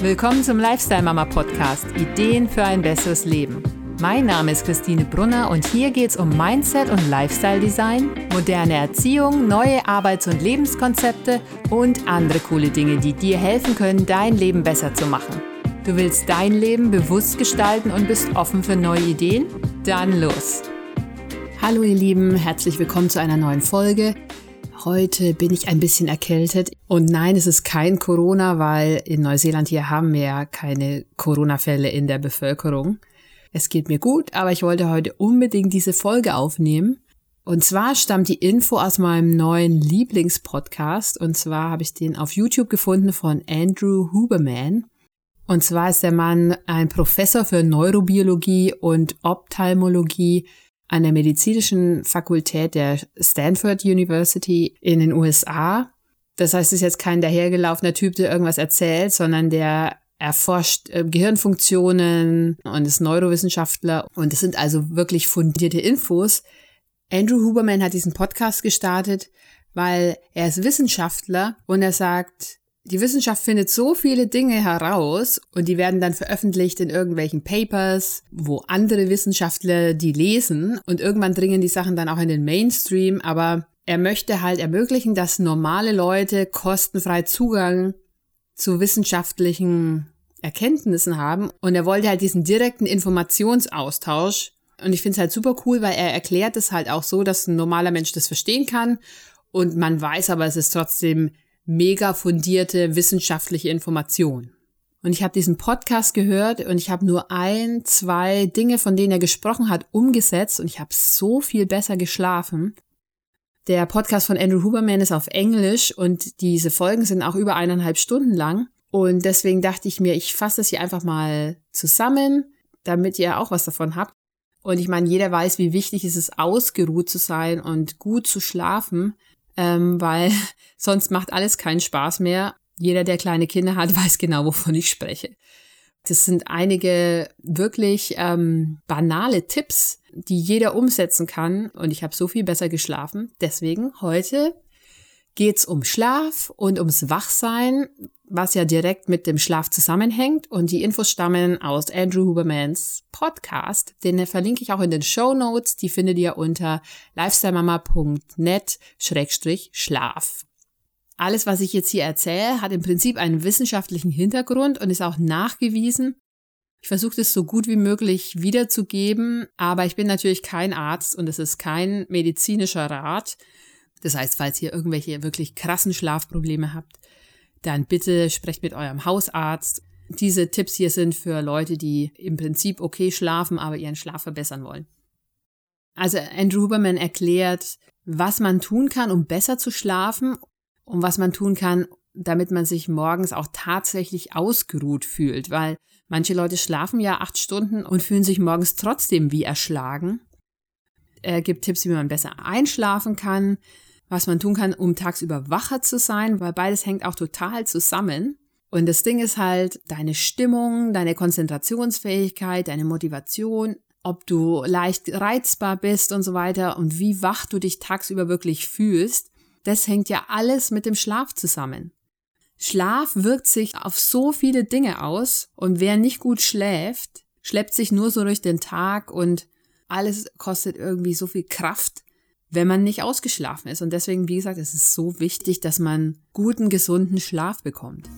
Willkommen zum Lifestyle Mama Podcast Ideen für ein besseres Leben. Mein Name ist Christine Brunner und hier geht es um Mindset und Lifestyle Design, moderne Erziehung, neue Arbeits- und Lebenskonzepte und andere coole Dinge, die dir helfen können, dein Leben besser zu machen. Du willst dein Leben bewusst gestalten und bist offen für neue Ideen? Dann los! Hallo ihr Lieben, herzlich willkommen zu einer neuen Folge. Heute bin ich ein bisschen erkältet. Und nein, es ist kein Corona, weil in Neuseeland hier haben wir ja keine Corona-Fälle in der Bevölkerung. Es geht mir gut, aber ich wollte heute unbedingt diese Folge aufnehmen. Und zwar stammt die Info aus meinem neuen Lieblingspodcast. Und zwar habe ich den auf YouTube gefunden von Andrew Huberman. Und zwar ist der Mann ein Professor für Neurobiologie und Ophthalmologie an der medizinischen Fakultät der Stanford University in den USA. Das heißt, es ist jetzt kein dahergelaufener Typ, der irgendwas erzählt, sondern der erforscht äh, Gehirnfunktionen und ist Neurowissenschaftler. Und es sind also wirklich fundierte Infos. Andrew Huberman hat diesen Podcast gestartet, weil er ist Wissenschaftler und er sagt, die Wissenschaft findet so viele Dinge heraus und die werden dann veröffentlicht in irgendwelchen Papers, wo andere Wissenschaftler die lesen und irgendwann dringen die Sachen dann auch in den Mainstream, aber er möchte halt ermöglichen, dass normale Leute kostenfrei Zugang zu wissenschaftlichen Erkenntnissen haben und er wollte halt diesen direkten Informationsaustausch und ich finde es halt super cool, weil er erklärt es halt auch so, dass ein normaler Mensch das verstehen kann und man weiß aber, es ist trotzdem mega fundierte wissenschaftliche Information. Und ich habe diesen Podcast gehört und ich habe nur ein, zwei Dinge, von denen er gesprochen hat, umgesetzt und ich habe so viel besser geschlafen. Der Podcast von Andrew Huberman ist auf Englisch und diese Folgen sind auch über eineinhalb Stunden lang. Und deswegen dachte ich mir, ich fasse das hier einfach mal zusammen, damit ihr auch was davon habt. Und ich meine, jeder weiß, wie wichtig es ist, ausgeruht zu sein und gut zu schlafen ähm, weil sonst macht alles keinen Spaß mehr. Jeder, der kleine Kinder hat, weiß genau, wovon ich spreche. Das sind einige wirklich ähm, banale Tipps, die jeder umsetzen kann. Und ich habe so viel besser geschlafen. Deswegen heute geht's um Schlaf und ums Wachsein, was ja direkt mit dem Schlaf zusammenhängt. Und die Infos stammen aus Andrew Hubermans Podcast. Den verlinke ich auch in den Show Notes. Die findet ihr unter lifestylemama.net-schlaf. Alles, was ich jetzt hier erzähle, hat im Prinzip einen wissenschaftlichen Hintergrund und ist auch nachgewiesen. Ich versuche das so gut wie möglich wiederzugeben, aber ich bin natürlich kein Arzt und es ist kein medizinischer Rat. Das heißt, falls ihr irgendwelche wirklich krassen Schlafprobleme habt, dann bitte sprecht mit eurem Hausarzt. Diese Tipps hier sind für Leute, die im Prinzip okay schlafen, aber ihren Schlaf verbessern wollen. Also Andrew Huberman erklärt, was man tun kann, um besser zu schlafen und was man tun kann, damit man sich morgens auch tatsächlich ausgeruht fühlt, weil manche Leute schlafen ja acht Stunden und fühlen sich morgens trotzdem wie erschlagen. Er gibt Tipps, wie man besser einschlafen kann, was man tun kann, um tagsüber wacher zu sein, weil beides hängt auch total zusammen. Und das Ding ist halt deine Stimmung, deine Konzentrationsfähigkeit, deine Motivation, ob du leicht reizbar bist und so weiter und wie wach du dich tagsüber wirklich fühlst. Das hängt ja alles mit dem Schlaf zusammen. Schlaf wirkt sich auf so viele Dinge aus und wer nicht gut schläft, schleppt sich nur so durch den Tag und alles kostet irgendwie so viel Kraft wenn man nicht ausgeschlafen ist. Und deswegen, wie gesagt, es ist so wichtig, dass man guten, gesunden Schlaf bekommt.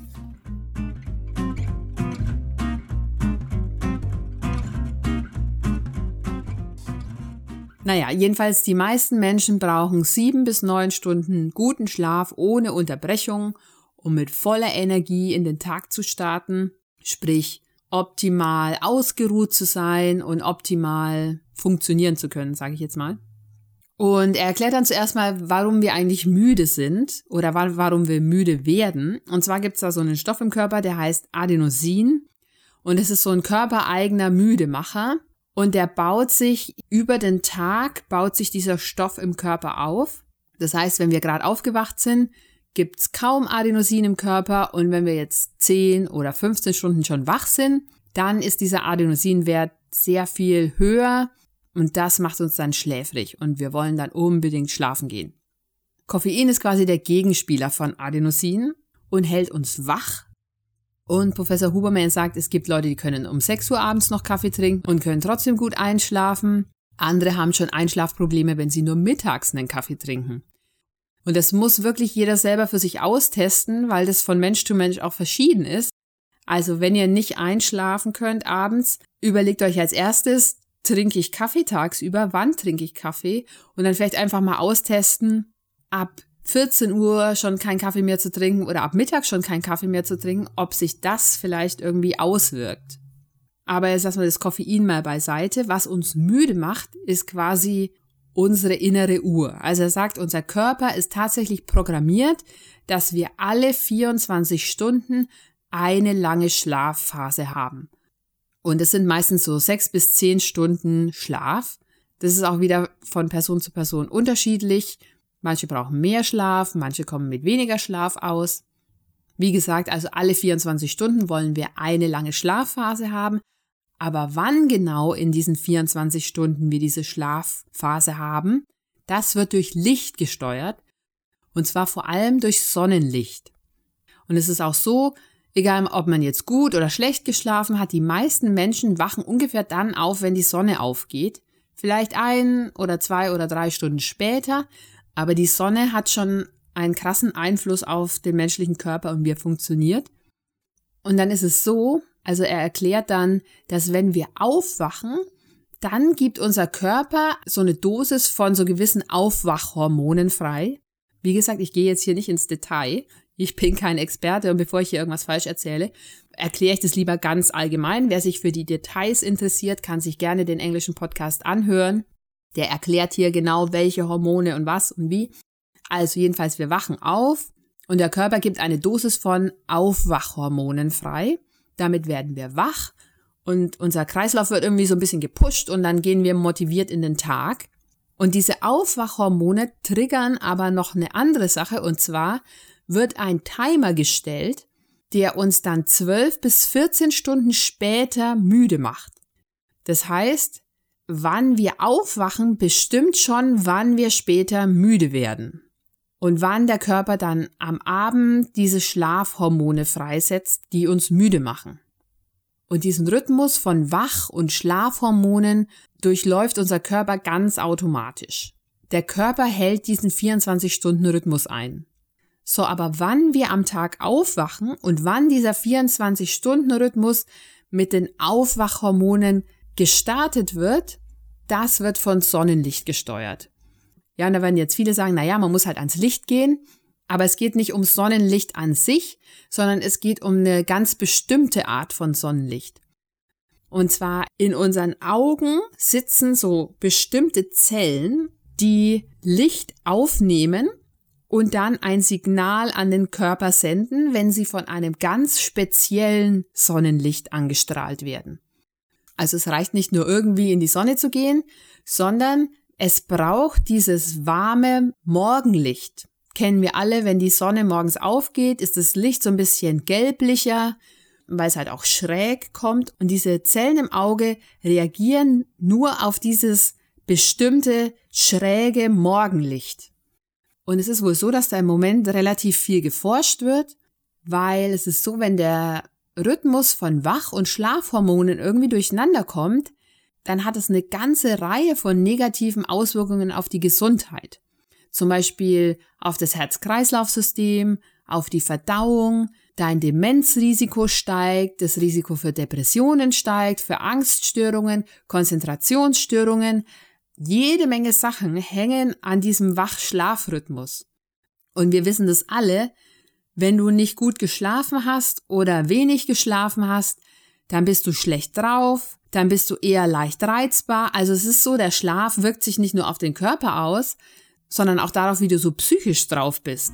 Naja, jedenfalls die meisten Menschen brauchen sieben bis neun Stunden guten Schlaf ohne Unterbrechung, um mit voller Energie in den Tag zu starten, sprich optimal ausgeruht zu sein und optimal funktionieren zu können, sage ich jetzt mal. Und er erklärt dann zuerst mal, warum wir eigentlich müde sind oder warum wir müde werden. Und zwar gibt es da so einen Stoff im Körper, der heißt Adenosin. Und es ist so ein körpereigener Müdemacher. Und der baut sich über den Tag, baut sich dieser Stoff im Körper auf. Das heißt, wenn wir gerade aufgewacht sind, gibt's kaum Adenosin im Körper. Und wenn wir jetzt 10 oder 15 Stunden schon wach sind, dann ist dieser Adenosinwert sehr viel höher und das macht uns dann schläfrig und wir wollen dann unbedingt schlafen gehen. Koffein ist quasi der Gegenspieler von Adenosin und hält uns wach. Und Professor Huberman sagt, es gibt Leute, die können um 6 Uhr abends noch Kaffee trinken und können trotzdem gut einschlafen. Andere haben schon Einschlafprobleme, wenn sie nur mittags einen Kaffee trinken. Und das muss wirklich jeder selber für sich austesten, weil das von Mensch zu Mensch auch verschieden ist. Also wenn ihr nicht einschlafen könnt abends, überlegt euch als erstes, trinke ich Kaffee tagsüber, wann trinke ich Kaffee und dann vielleicht einfach mal austesten, ab 14 Uhr schon keinen Kaffee mehr zu trinken oder ab Mittag schon keinen Kaffee mehr zu trinken, ob sich das vielleicht irgendwie auswirkt. Aber jetzt lassen wir das Koffein mal beiseite. Was uns müde macht, ist quasi unsere innere Uhr. Also er sagt, unser Körper ist tatsächlich programmiert, dass wir alle 24 Stunden eine lange Schlafphase haben. Und es sind meistens so sechs bis zehn Stunden Schlaf. Das ist auch wieder von Person zu Person unterschiedlich. Manche brauchen mehr Schlaf, manche kommen mit weniger Schlaf aus. Wie gesagt, also alle 24 Stunden wollen wir eine lange Schlafphase haben. Aber wann genau in diesen 24 Stunden wir diese Schlafphase haben, das wird durch Licht gesteuert. Und zwar vor allem durch Sonnenlicht. Und es ist auch so, egal ob man jetzt gut oder schlecht geschlafen hat, die meisten Menschen wachen ungefähr dann auf, wenn die Sonne aufgeht. Vielleicht ein oder zwei oder drei Stunden später. Aber die Sonne hat schon einen krassen Einfluss auf den menschlichen Körper und wie er funktioniert. Und dann ist es so, also er erklärt dann, dass wenn wir aufwachen, dann gibt unser Körper so eine Dosis von so gewissen Aufwachhormonen frei. Wie gesagt, ich gehe jetzt hier nicht ins Detail. Ich bin kein Experte und bevor ich hier irgendwas falsch erzähle, erkläre ich das lieber ganz allgemein. Wer sich für die Details interessiert, kann sich gerne den englischen Podcast anhören. Der erklärt hier genau, welche Hormone und was und wie. Also jedenfalls, wir wachen auf und der Körper gibt eine Dosis von Aufwachhormonen frei. Damit werden wir wach und unser Kreislauf wird irgendwie so ein bisschen gepusht und dann gehen wir motiviert in den Tag. Und diese Aufwachhormone triggern aber noch eine andere Sache und zwar wird ein Timer gestellt, der uns dann 12 bis 14 Stunden später müde macht. Das heißt, wann wir aufwachen, bestimmt schon, wann wir später müde werden und wann der Körper dann am Abend diese Schlafhormone freisetzt, die uns müde machen. Und diesen Rhythmus von Wach- und Schlafhormonen durchläuft unser Körper ganz automatisch. Der Körper hält diesen 24-Stunden-Rhythmus ein. So, aber wann wir am Tag aufwachen und wann dieser 24-Stunden-Rhythmus mit den Aufwachhormonen gestartet wird, das wird von Sonnenlicht gesteuert. Ja, und da werden jetzt viele sagen, na ja, man muss halt ans Licht gehen. Aber es geht nicht um Sonnenlicht an sich, sondern es geht um eine ganz bestimmte Art von Sonnenlicht. Und zwar in unseren Augen sitzen so bestimmte Zellen, die Licht aufnehmen und dann ein Signal an den Körper senden, wenn sie von einem ganz speziellen Sonnenlicht angestrahlt werden. Also es reicht nicht nur irgendwie in die Sonne zu gehen, sondern es braucht dieses warme Morgenlicht. Kennen wir alle, wenn die Sonne morgens aufgeht, ist das Licht so ein bisschen gelblicher, weil es halt auch schräg kommt. Und diese Zellen im Auge reagieren nur auf dieses bestimmte schräge Morgenlicht. Und es ist wohl so, dass da im Moment relativ viel geforscht wird, weil es ist so, wenn der Rhythmus von Wach- und Schlafhormonen irgendwie durcheinander kommt, dann hat es eine ganze Reihe von negativen Auswirkungen auf die Gesundheit. Zum Beispiel auf das Herz-Kreislauf-System, auf die Verdauung, dein Demenzrisiko steigt, das Risiko für Depressionen steigt, für Angststörungen, Konzentrationsstörungen. Jede Menge Sachen hängen an diesem Wach-Schlaf-Rhythmus. Und wir wissen das alle, wenn du nicht gut geschlafen hast oder wenig geschlafen hast, dann bist du schlecht drauf, dann bist du eher leicht reizbar. Also es ist so, der Schlaf wirkt sich nicht nur auf den Körper aus, sondern auch darauf, wie du so psychisch drauf bist.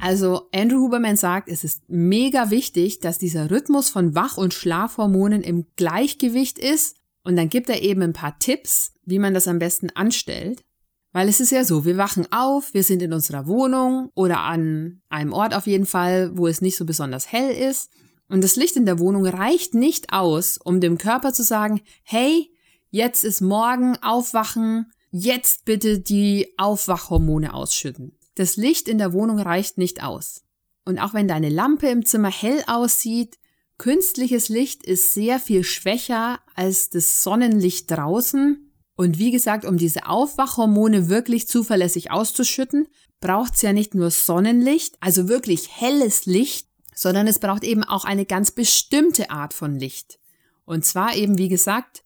Also Andrew Huberman sagt, es ist mega wichtig, dass dieser Rhythmus von Wach- und Schlafhormonen im Gleichgewicht ist. Und dann gibt er eben ein paar Tipps, wie man das am besten anstellt. Weil es ist ja so, wir wachen auf, wir sind in unserer Wohnung oder an einem Ort auf jeden Fall, wo es nicht so besonders hell ist. Und das Licht in der Wohnung reicht nicht aus, um dem Körper zu sagen, hey, jetzt ist morgen, aufwachen, jetzt bitte die Aufwachhormone ausschütten. Das Licht in der Wohnung reicht nicht aus. Und auch wenn deine Lampe im Zimmer hell aussieht, künstliches Licht ist sehr viel schwächer als das Sonnenlicht draußen. Und wie gesagt, um diese Aufwachhormone wirklich zuverlässig auszuschütten, braucht es ja nicht nur Sonnenlicht, also wirklich helles Licht, sondern es braucht eben auch eine ganz bestimmte Art von Licht. Und zwar eben, wie gesagt,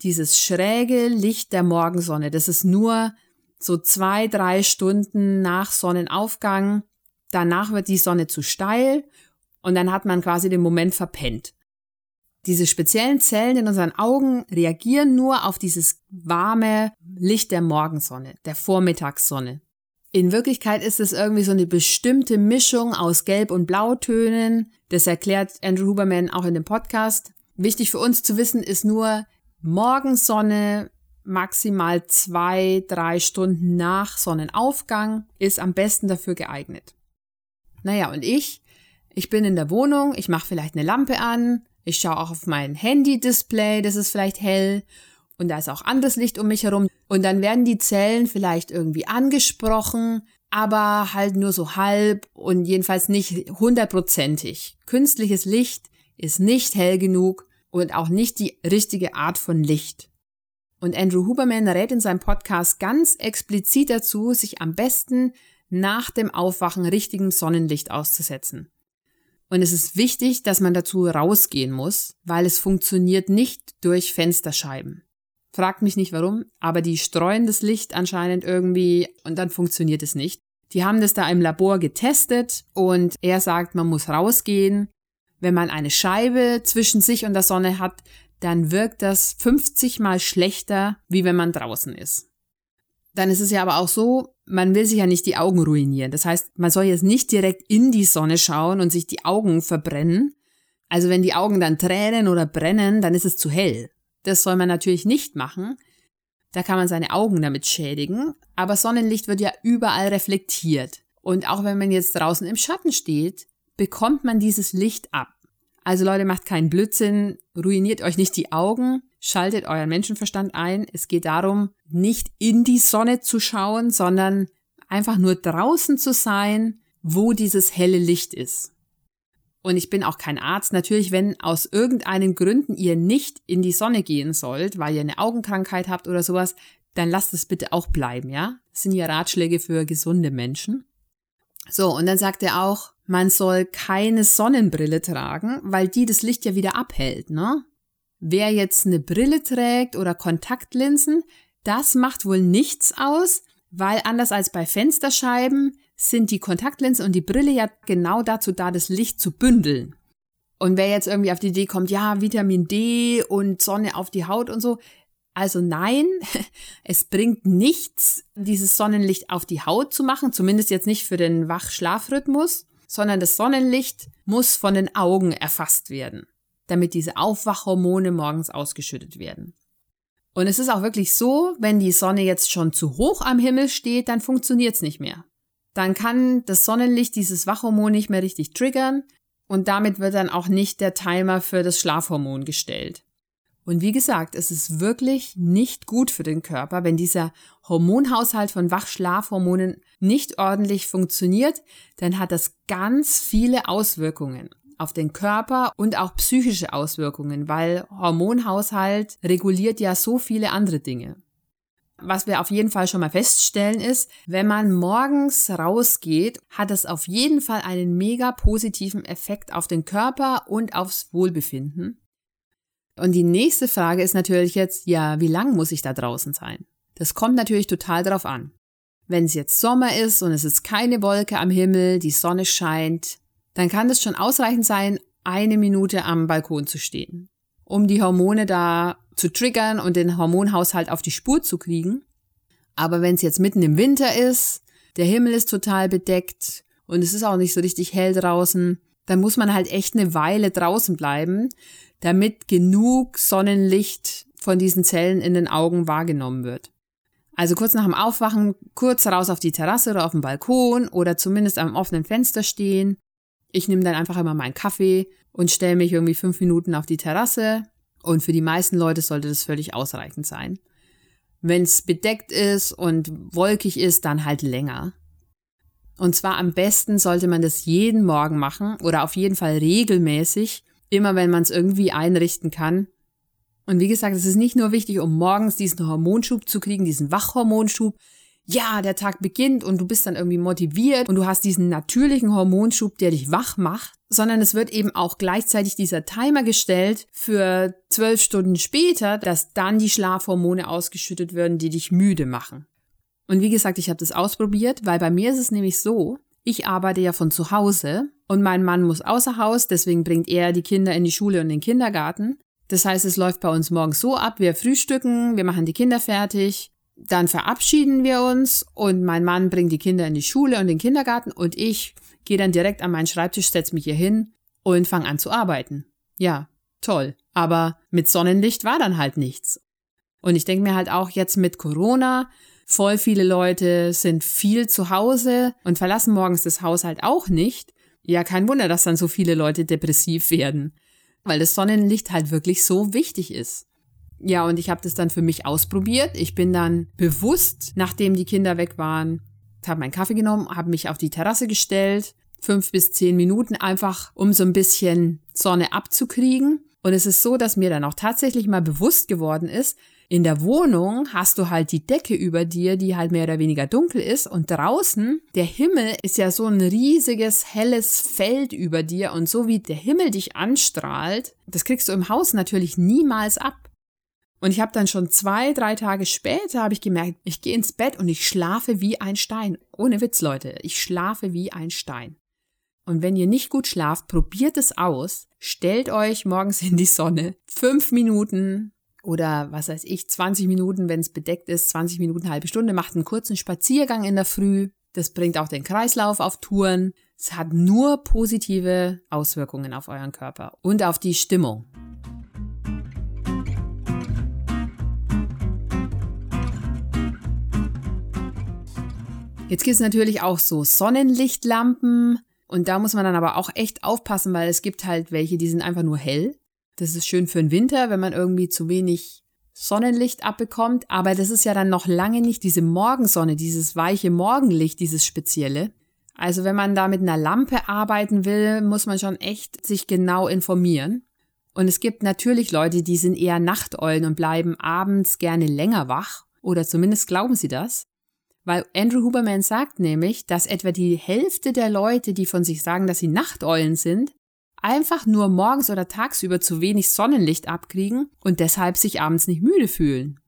dieses schräge Licht der Morgensonne. Das ist nur so zwei, drei Stunden nach Sonnenaufgang. Danach wird die Sonne zu steil und dann hat man quasi den Moment verpennt. Diese speziellen Zellen in unseren Augen reagieren nur auf dieses warme Licht der Morgensonne, der Vormittagssonne. In Wirklichkeit ist es irgendwie so eine bestimmte Mischung aus Gelb- und Blautönen. Das erklärt Andrew Huberman auch in dem Podcast. Wichtig für uns zu wissen ist nur, Morgensonne maximal zwei, drei Stunden nach Sonnenaufgang ist am besten dafür geeignet. Naja, und ich, ich bin in der Wohnung, ich mache vielleicht eine Lampe an, ich schaue auch auf mein Handy-Display, das ist vielleicht hell und da ist auch anderes Licht um mich herum. Und dann werden die Zellen vielleicht irgendwie angesprochen, aber halt nur so halb und jedenfalls nicht hundertprozentig. Künstliches Licht ist nicht hell genug und auch nicht die richtige Art von Licht. Und Andrew Huberman rät in seinem Podcast ganz explizit dazu, sich am besten nach dem Aufwachen richtigem Sonnenlicht auszusetzen. Und es ist wichtig, dass man dazu rausgehen muss, weil es funktioniert nicht durch Fensterscheiben. Fragt mich nicht warum, aber die streuen das Licht anscheinend irgendwie und dann funktioniert es nicht. Die haben das da im Labor getestet und er sagt, man muss rausgehen. Wenn man eine Scheibe zwischen sich und der Sonne hat, dann wirkt das 50 mal schlechter, wie wenn man draußen ist. Dann ist es ja aber auch so, man will sich ja nicht die Augen ruinieren. Das heißt, man soll jetzt nicht direkt in die Sonne schauen und sich die Augen verbrennen. Also wenn die Augen dann tränen oder brennen, dann ist es zu hell. Das soll man natürlich nicht machen. Da kann man seine Augen damit schädigen. Aber Sonnenlicht wird ja überall reflektiert. Und auch wenn man jetzt draußen im Schatten steht, bekommt man dieses Licht ab. Also Leute, macht keinen Blödsinn, ruiniert euch nicht die Augen, schaltet euren Menschenverstand ein. Es geht darum, nicht in die Sonne zu schauen, sondern einfach nur draußen zu sein, wo dieses helle Licht ist. Und ich bin auch kein Arzt. Natürlich, wenn aus irgendeinen Gründen ihr nicht in die Sonne gehen sollt, weil ihr eine Augenkrankheit habt oder sowas, dann lasst es bitte auch bleiben, ja? Das sind ja Ratschläge für gesunde Menschen. So, und dann sagt er auch, man soll keine Sonnenbrille tragen, weil die das Licht ja wieder abhält, ne? Wer jetzt eine Brille trägt oder Kontaktlinsen, das macht wohl nichts aus, weil anders als bei Fensterscheiben sind die Kontaktlinsen und die Brille ja genau dazu da, das Licht zu bündeln. Und wer jetzt irgendwie auf die Idee kommt, ja, Vitamin D und Sonne auf die Haut und so, also nein, es bringt nichts, dieses Sonnenlicht auf die Haut zu machen, zumindest jetzt nicht für den Wach-Schlafrhythmus, sondern das Sonnenlicht muss von den Augen erfasst werden, damit diese Aufwachhormone morgens ausgeschüttet werden. Und es ist auch wirklich so, wenn die Sonne jetzt schon zu hoch am Himmel steht, dann funktioniert es nicht mehr dann kann das Sonnenlicht dieses Wachhormon nicht mehr richtig triggern und damit wird dann auch nicht der Timer für das Schlafhormon gestellt. Und wie gesagt, es ist wirklich nicht gut für den Körper, wenn dieser Hormonhaushalt von Wachschlafhormonen nicht ordentlich funktioniert, dann hat das ganz viele Auswirkungen auf den Körper und auch psychische Auswirkungen, weil Hormonhaushalt reguliert ja so viele andere Dinge. Was wir auf jeden Fall schon mal feststellen ist, wenn man morgens rausgeht, hat es auf jeden Fall einen mega positiven Effekt auf den Körper und aufs Wohlbefinden. Und die nächste Frage ist natürlich jetzt, ja, wie lang muss ich da draußen sein? Das kommt natürlich total drauf an. Wenn es jetzt Sommer ist und es ist keine Wolke am Himmel, die Sonne scheint, dann kann es schon ausreichend sein, eine Minute am Balkon zu stehen, um die Hormone da zu triggern und den Hormonhaushalt auf die Spur zu kriegen. Aber wenn es jetzt mitten im Winter ist, der Himmel ist total bedeckt und es ist auch nicht so richtig hell draußen, dann muss man halt echt eine Weile draußen bleiben, damit genug Sonnenlicht von diesen Zellen in den Augen wahrgenommen wird. Also kurz nach dem Aufwachen, kurz raus auf die Terrasse oder auf den Balkon oder zumindest am offenen Fenster stehen. Ich nehme dann einfach immer meinen Kaffee und stelle mich irgendwie fünf Minuten auf die Terrasse, und für die meisten Leute sollte das völlig ausreichend sein. Wenn es bedeckt ist und wolkig ist, dann halt länger. Und zwar am besten sollte man das jeden Morgen machen oder auf jeden Fall regelmäßig, immer wenn man es irgendwie einrichten kann. Und wie gesagt, es ist nicht nur wichtig, um morgens diesen Hormonschub zu kriegen, diesen Wachhormonschub. Ja, der Tag beginnt und du bist dann irgendwie motiviert und du hast diesen natürlichen Hormonschub, der dich wach macht, sondern es wird eben auch gleichzeitig dieser Timer gestellt für zwölf Stunden später, dass dann die Schlafhormone ausgeschüttet werden, die dich müde machen. Und wie gesagt, ich habe das ausprobiert, weil bei mir ist es nämlich so, ich arbeite ja von zu Hause und mein Mann muss außer Haus, deswegen bringt er die Kinder in die Schule und den Kindergarten. Das heißt, es läuft bei uns morgens so ab, wir frühstücken, wir machen die Kinder fertig, dann verabschieden wir uns und mein Mann bringt die Kinder in die Schule und den Kindergarten und ich gehe dann direkt an meinen Schreibtisch, setze mich hier hin und fange an zu arbeiten. Ja, toll. Aber mit Sonnenlicht war dann halt nichts. Und ich denke mir halt auch jetzt mit Corona, Voll viele Leute sind viel zu Hause und verlassen morgens das Haus halt auch nicht. Ja, kein Wunder, dass dann so viele Leute depressiv werden, weil das Sonnenlicht halt wirklich so wichtig ist. Ja, und ich habe das dann für mich ausprobiert. Ich bin dann bewusst, nachdem die Kinder weg waren, habe meinen Kaffee genommen, habe mich auf die Terrasse gestellt, fünf bis zehn Minuten einfach, um so ein bisschen Sonne abzukriegen. Und es ist so, dass mir dann auch tatsächlich mal bewusst geworden ist, in der Wohnung hast du halt die Decke über dir, die halt mehr oder weniger dunkel ist und draußen, der Himmel ist ja so ein riesiges, helles Feld über dir und so wie der Himmel dich anstrahlt, das kriegst du im Haus natürlich niemals ab. Und ich habe dann schon zwei, drei Tage später habe ich gemerkt, ich gehe ins Bett und ich schlafe wie ein Stein. Ohne Witz, Leute, ich schlafe wie ein Stein. Und wenn ihr nicht gut schlaft, probiert es aus. Stellt euch morgens in die Sonne. Fünf Minuten, oder was weiß ich, 20 Minuten, wenn es bedeckt ist, 20 Minuten, halbe Stunde, macht einen kurzen Spaziergang in der Früh. Das bringt auch den Kreislauf auf Touren. Es hat nur positive Auswirkungen auf euren Körper und auf die Stimmung. Jetzt gibt es natürlich auch so Sonnenlichtlampen und da muss man dann aber auch echt aufpassen, weil es gibt halt welche, die sind einfach nur hell das ist schön für den Winter, wenn man irgendwie zu wenig Sonnenlicht abbekommt, aber das ist ja dann noch lange nicht diese Morgensonne, dieses weiche Morgenlicht, dieses spezielle. Also wenn man da mit einer Lampe arbeiten will, muss man schon echt sich genau informieren. Und es gibt natürlich Leute, die sind eher Nachteulen und bleiben abends gerne länger wach, oder zumindest glauben sie das. Weil Andrew Huberman sagt nämlich, dass etwa die Hälfte der Leute, die von sich sagen, dass sie Nachteulen sind, einfach nur morgens oder tagsüber zu wenig Sonnenlicht abkriegen und deshalb sich abends nicht müde fühlen.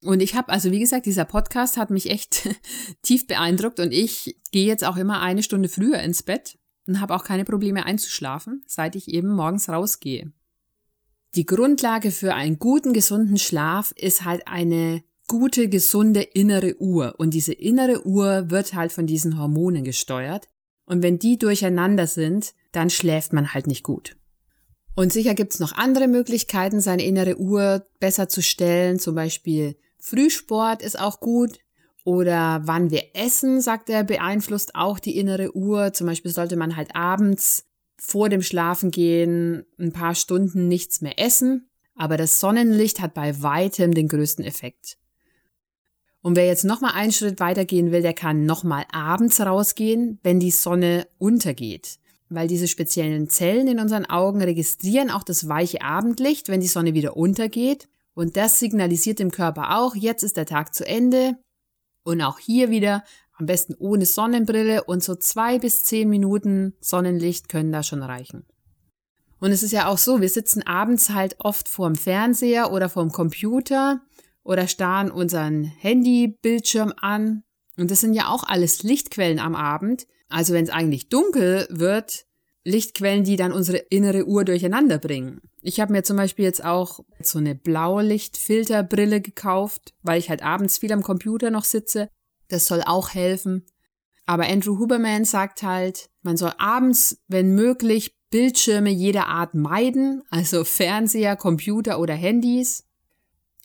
Und ich habe, also wie gesagt, dieser Podcast hat mich echt tief beeindruckt und ich gehe jetzt auch immer eine Stunde früher ins Bett und habe auch keine Probleme einzuschlafen, seit ich eben morgens rausgehe. Die Grundlage für einen guten, gesunden Schlaf ist halt eine gute, gesunde innere Uhr. Und diese innere Uhr wird halt von diesen Hormonen gesteuert. Und wenn die durcheinander sind, dann schläft man halt nicht gut. Und sicher gibt's noch andere Möglichkeiten, seine innere Uhr besser zu stellen. Zum Beispiel Frühsport ist auch gut. Oder wann wir essen, sagt er, beeinflusst auch die innere Uhr. Zum Beispiel sollte man halt abends vor dem Schlafengehen ein paar Stunden nichts mehr essen. Aber das Sonnenlicht hat bei weitem den größten Effekt. Und wer jetzt nochmal einen Schritt weitergehen will, der kann nochmal abends rausgehen, wenn die Sonne untergeht weil diese speziellen Zellen in unseren Augen registrieren auch das weiche Abendlicht, wenn die Sonne wieder untergeht. Und das signalisiert dem Körper auch, jetzt ist der Tag zu Ende. Und auch hier wieder am besten ohne Sonnenbrille und so zwei bis zehn Minuten Sonnenlicht können da schon reichen. Und es ist ja auch so, wir sitzen abends halt oft vorm Fernseher oder vorm Computer oder starren unseren Handybildschirm an. Und das sind ja auch alles Lichtquellen am Abend, also wenn es eigentlich dunkel wird, Lichtquellen, die dann unsere innere Uhr durcheinander bringen. Ich habe mir zum Beispiel jetzt auch so eine Blaulichtfilterbrille gekauft, weil ich halt abends viel am Computer noch sitze. Das soll auch helfen. Aber Andrew Huberman sagt halt, man soll abends, wenn möglich, Bildschirme jeder Art meiden, also Fernseher, Computer oder Handys.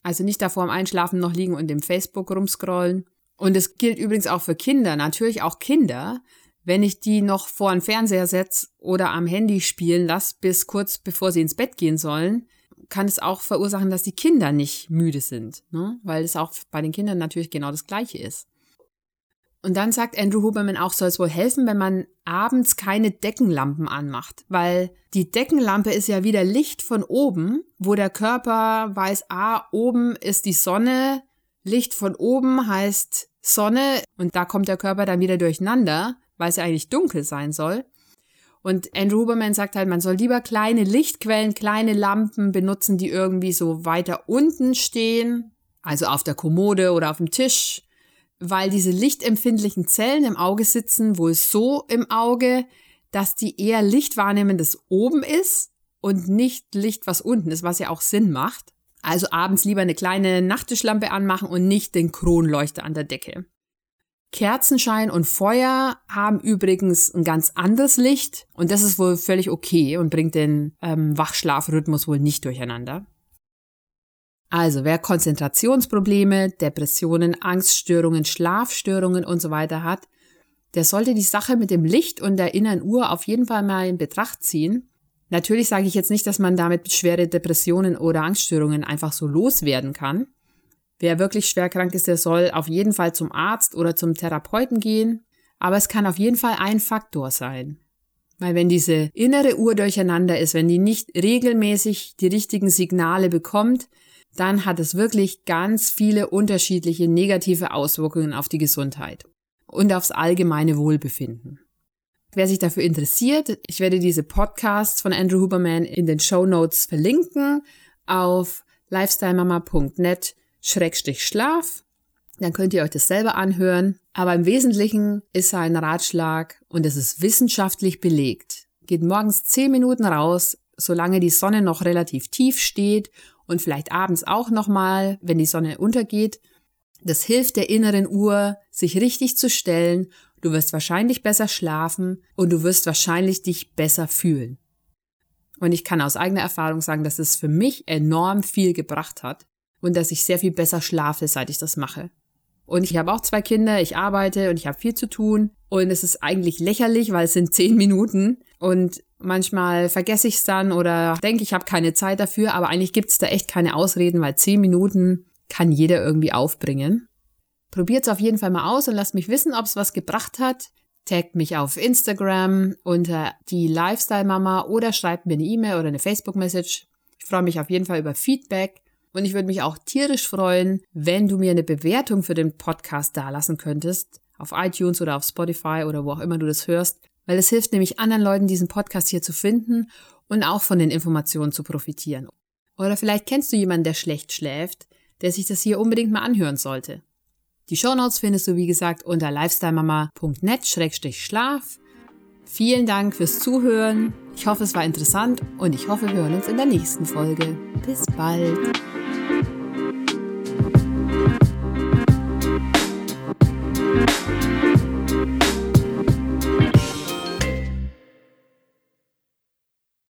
Also nicht davor am Einschlafen noch liegen und im Facebook rumscrollen. Und es gilt übrigens auch für Kinder, natürlich auch Kinder, wenn ich die noch vor den Fernseher setze oder am Handy spielen lasse, bis kurz bevor sie ins Bett gehen sollen, kann es auch verursachen, dass die Kinder nicht müde sind, ne? weil es auch bei den Kindern natürlich genau das Gleiche ist. Und dann sagt Andrew Huberman auch, soll es wohl helfen, wenn man abends keine Deckenlampen anmacht, weil die Deckenlampe ist ja wieder Licht von oben, wo der Körper weiß, ah, oben ist die Sonne, Licht von oben heißt Sonne und da kommt der Körper dann wieder durcheinander, weil es ja eigentlich dunkel sein soll. Und Andrew Huberman sagt halt, man soll lieber kleine Lichtquellen, kleine Lampen benutzen, die irgendwie so weiter unten stehen, also auf der Kommode oder auf dem Tisch, weil diese lichtempfindlichen Zellen im Auge sitzen wohl so im Auge, dass die eher Licht wahrnehmen, das oben ist und nicht Licht, was unten ist, was ja auch Sinn macht. Also abends lieber eine kleine Nachttischlampe anmachen und nicht den Kronleuchter an der Decke. Kerzenschein und Feuer haben übrigens ein ganz anderes Licht und das ist wohl völlig okay und bringt den ähm, Wachschlafrhythmus wohl nicht durcheinander. Also wer Konzentrationsprobleme, Depressionen, Angststörungen, Schlafstörungen und so weiter hat, der sollte die Sache mit dem Licht und der inneren Uhr auf jeden Fall mal in Betracht ziehen. Natürlich sage ich jetzt nicht, dass man damit schwere Depressionen oder Angststörungen einfach so loswerden kann. Wer wirklich schwer krank ist, der soll auf jeden Fall zum Arzt oder zum Therapeuten gehen. Aber es kann auf jeden Fall ein Faktor sein. Weil wenn diese innere Uhr durcheinander ist, wenn die nicht regelmäßig die richtigen Signale bekommt, dann hat es wirklich ganz viele unterschiedliche negative Auswirkungen auf die Gesundheit und aufs allgemeine Wohlbefinden. Wer sich dafür interessiert, ich werde diese Podcasts von Andrew Huberman in den Show Notes verlinken auf lifestylemama.net Schrägstrich Schlaf. Dann könnt ihr euch das selber anhören. Aber im Wesentlichen ist sein Ratschlag und es ist wissenschaftlich belegt. Geht morgens zehn Minuten raus, solange die Sonne noch relativ tief steht und vielleicht abends auch nochmal, wenn die Sonne untergeht. Das hilft der inneren Uhr, sich richtig zu stellen. Du wirst wahrscheinlich besser schlafen und du wirst wahrscheinlich dich besser fühlen. Und ich kann aus eigener Erfahrung sagen, dass es für mich enorm viel gebracht hat und dass ich sehr viel besser schlafe, seit ich das mache. Und ich habe auch zwei Kinder, ich arbeite und ich habe viel zu tun. Und es ist eigentlich lächerlich, weil es sind zehn Minuten. Und manchmal vergesse ich es dann oder denke, ich habe keine Zeit dafür. Aber eigentlich gibt es da echt keine Ausreden, weil zehn Minuten kann jeder irgendwie aufbringen. Probiert es auf jeden Fall mal aus und lasst mich wissen, ob es was gebracht hat. Taggt mich auf Instagram unter die Lifestyle Mama oder schreibt mir eine E-Mail oder eine Facebook-Message. Ich freue mich auf jeden Fall über Feedback. Und ich würde mich auch tierisch freuen, wenn du mir eine Bewertung für den Podcast dalassen könntest, auf iTunes oder auf Spotify oder wo auch immer du das hörst, weil es hilft nämlich anderen Leuten, diesen Podcast hier zu finden und auch von den Informationen zu profitieren. Oder vielleicht kennst du jemanden, der schlecht schläft, der sich das hier unbedingt mal anhören sollte. Die Shownotes findest du, wie gesagt, unter lifestylemama.net-schlaf. Vielen Dank fürs Zuhören. Ich hoffe, es war interessant und ich hoffe, wir hören uns in der nächsten Folge. Bis bald.